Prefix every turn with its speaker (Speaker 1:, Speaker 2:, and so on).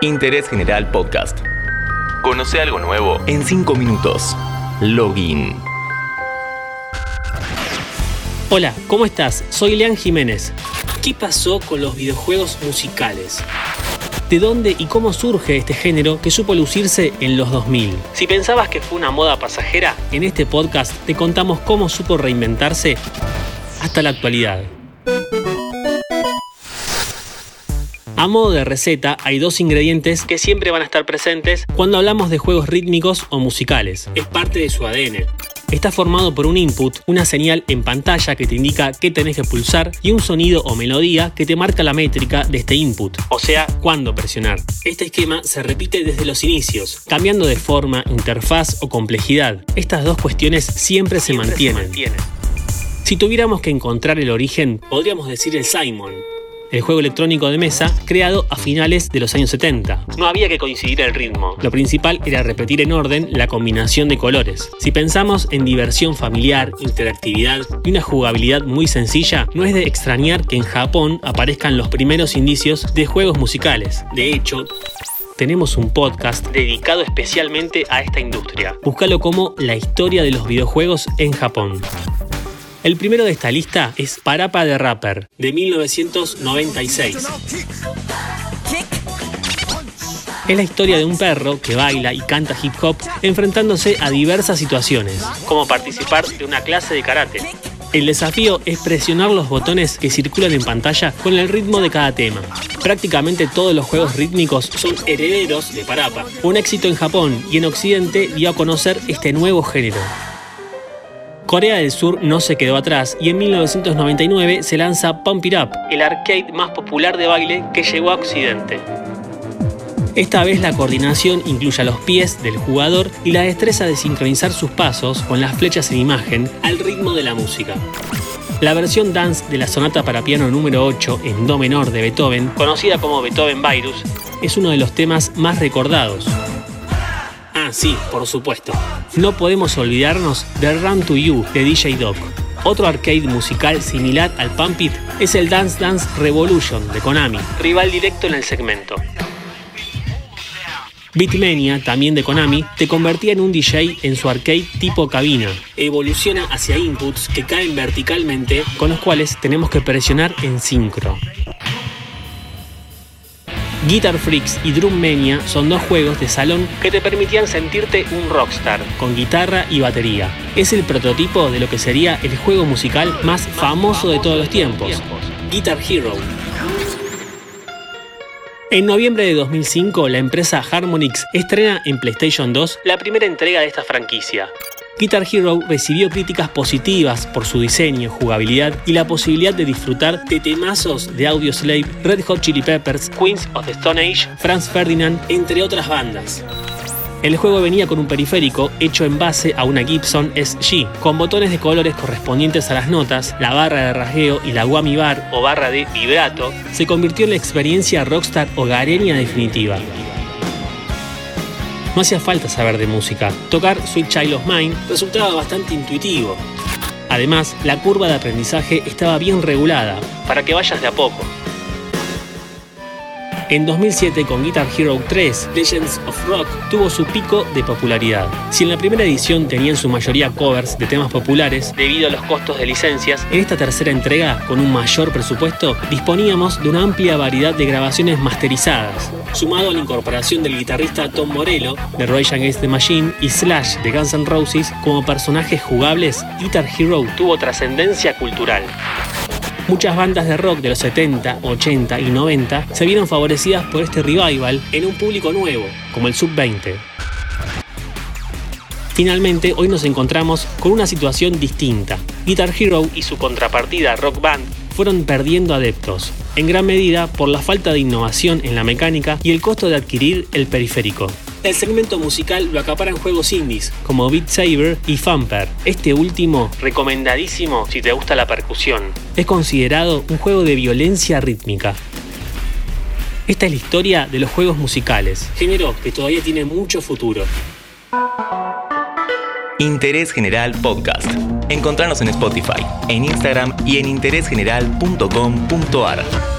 Speaker 1: Interés General Podcast. Conoce algo nuevo en 5 minutos. Login.
Speaker 2: Hola, ¿cómo estás? Soy Lean Jiménez. ¿Qué pasó con los videojuegos musicales? ¿De dónde y cómo surge este género que supo lucirse en los 2000? Si pensabas que fue una moda pasajera, en este podcast te contamos cómo supo reinventarse hasta la actualidad. A modo de receta, hay dos ingredientes que siempre van a estar presentes cuando hablamos de juegos rítmicos o musicales. Es parte de su ADN. Está formado por un input, una señal en pantalla que te indica qué tenés que pulsar y un sonido o melodía que te marca la métrica de este input, o sea, cuándo presionar. Este esquema se repite desde los inicios, cambiando de forma, interfaz o complejidad. Estas dos cuestiones siempre, se, mantienen. se mantienen. Si tuviéramos que encontrar el origen, podríamos decir el Simon, el juego electrónico de mesa creado a finales de los años 70. No había que coincidir el ritmo. Lo principal era repetir en orden la combinación de colores. Si pensamos en diversión familiar, interactividad y una jugabilidad muy sencilla, no es de extrañar que en Japón aparezcan los primeros indicios de juegos musicales. De hecho, tenemos un podcast dedicado especialmente a esta industria. Búscalo como La historia de los videojuegos en Japón. El primero de esta lista es Parapa de Rapper, de 1996. Es la historia de un perro que baila y canta hip hop enfrentándose a diversas situaciones, como participar de una clase de karate. El desafío es presionar los botones que circulan en pantalla con el ritmo de cada tema. Prácticamente todos los juegos rítmicos son herederos de Parapa. Un éxito en Japón y en Occidente dio a conocer este nuevo género. Corea del Sur no se quedó atrás y en 1999 se lanza Pump It Up, el arcade más popular de baile que llegó a Occidente. Esta vez la coordinación incluye los pies del jugador y la destreza de sincronizar sus pasos con las flechas en imagen al ritmo de la música. La versión dance de la sonata para piano número 8 en Do menor de Beethoven, conocida como Beethoven Virus, es uno de los temas más recordados. Ah, sí, por supuesto. No podemos olvidarnos de Run to You de DJ Doc. Otro arcade musical similar al Pump It es el Dance Dance Revolution de Konami, rival directo en el segmento. Beatmania, también de Konami, te convertía en un DJ en su arcade tipo cabina. Evoluciona hacia inputs que caen verticalmente con los cuales tenemos que presionar en sincro. Guitar Freaks y Drum Mania son dos juegos de salón que te permitían sentirte un rockstar, con guitarra y batería. Es el prototipo de lo que sería el juego musical más famoso de todos los tiempos, Guitar Hero. En noviembre de 2005, la empresa Harmonix estrena en PlayStation 2 la primera entrega de esta franquicia. Guitar Hero recibió críticas positivas por su diseño, jugabilidad y la posibilidad de disfrutar de temazos de Audioslave, Red Hot Chili Peppers, Queens of the Stone Age, Franz Ferdinand, entre otras bandas. El juego venía con un periférico hecho en base a una Gibson SG, con botones de colores correspondientes a las notas, la barra de rasgueo y la whammy bar o barra de vibrato, se convirtió en la experiencia rockstar hogareña definitiva. No hacía falta saber de música. Tocar Sweet Child of Mine resultaba bastante intuitivo. Además, la curva de aprendizaje estaba bien regulada, para que vayas de a poco. En 2007 con Guitar Hero 3, Legends of Rock tuvo su pico de popularidad. Si en la primera edición tenían su mayoría covers de temas populares debido a los costos de licencias, en esta tercera entrega, con un mayor presupuesto, disponíamos de una amplia variedad de grabaciones masterizadas, sumado a la incorporación del guitarrista Tom Morello de Rage Against the Machine y Slash de Guns N' Roses como personajes jugables, Guitar Hero tuvo trascendencia cultural. Muchas bandas de rock de los 70, 80 y 90 se vieron favorecidas por este revival en un público nuevo, como el Sub-20. Finalmente, hoy nos encontramos con una situación distinta. Guitar Hero y su contrapartida Rock Band fueron perdiendo adeptos, en gran medida por la falta de innovación en la mecánica y el costo de adquirir el periférico. El segmento musical lo acaparan juegos indies como Beat Saber y Thumper. Este último, recomendadísimo si te gusta la percusión. Es considerado un juego de violencia rítmica. Esta es la historia de los juegos musicales, género que todavía tiene mucho futuro.
Speaker 1: Interés General Podcast. Encontrarnos en Spotify, en Instagram y en interésgeneral.com.ar.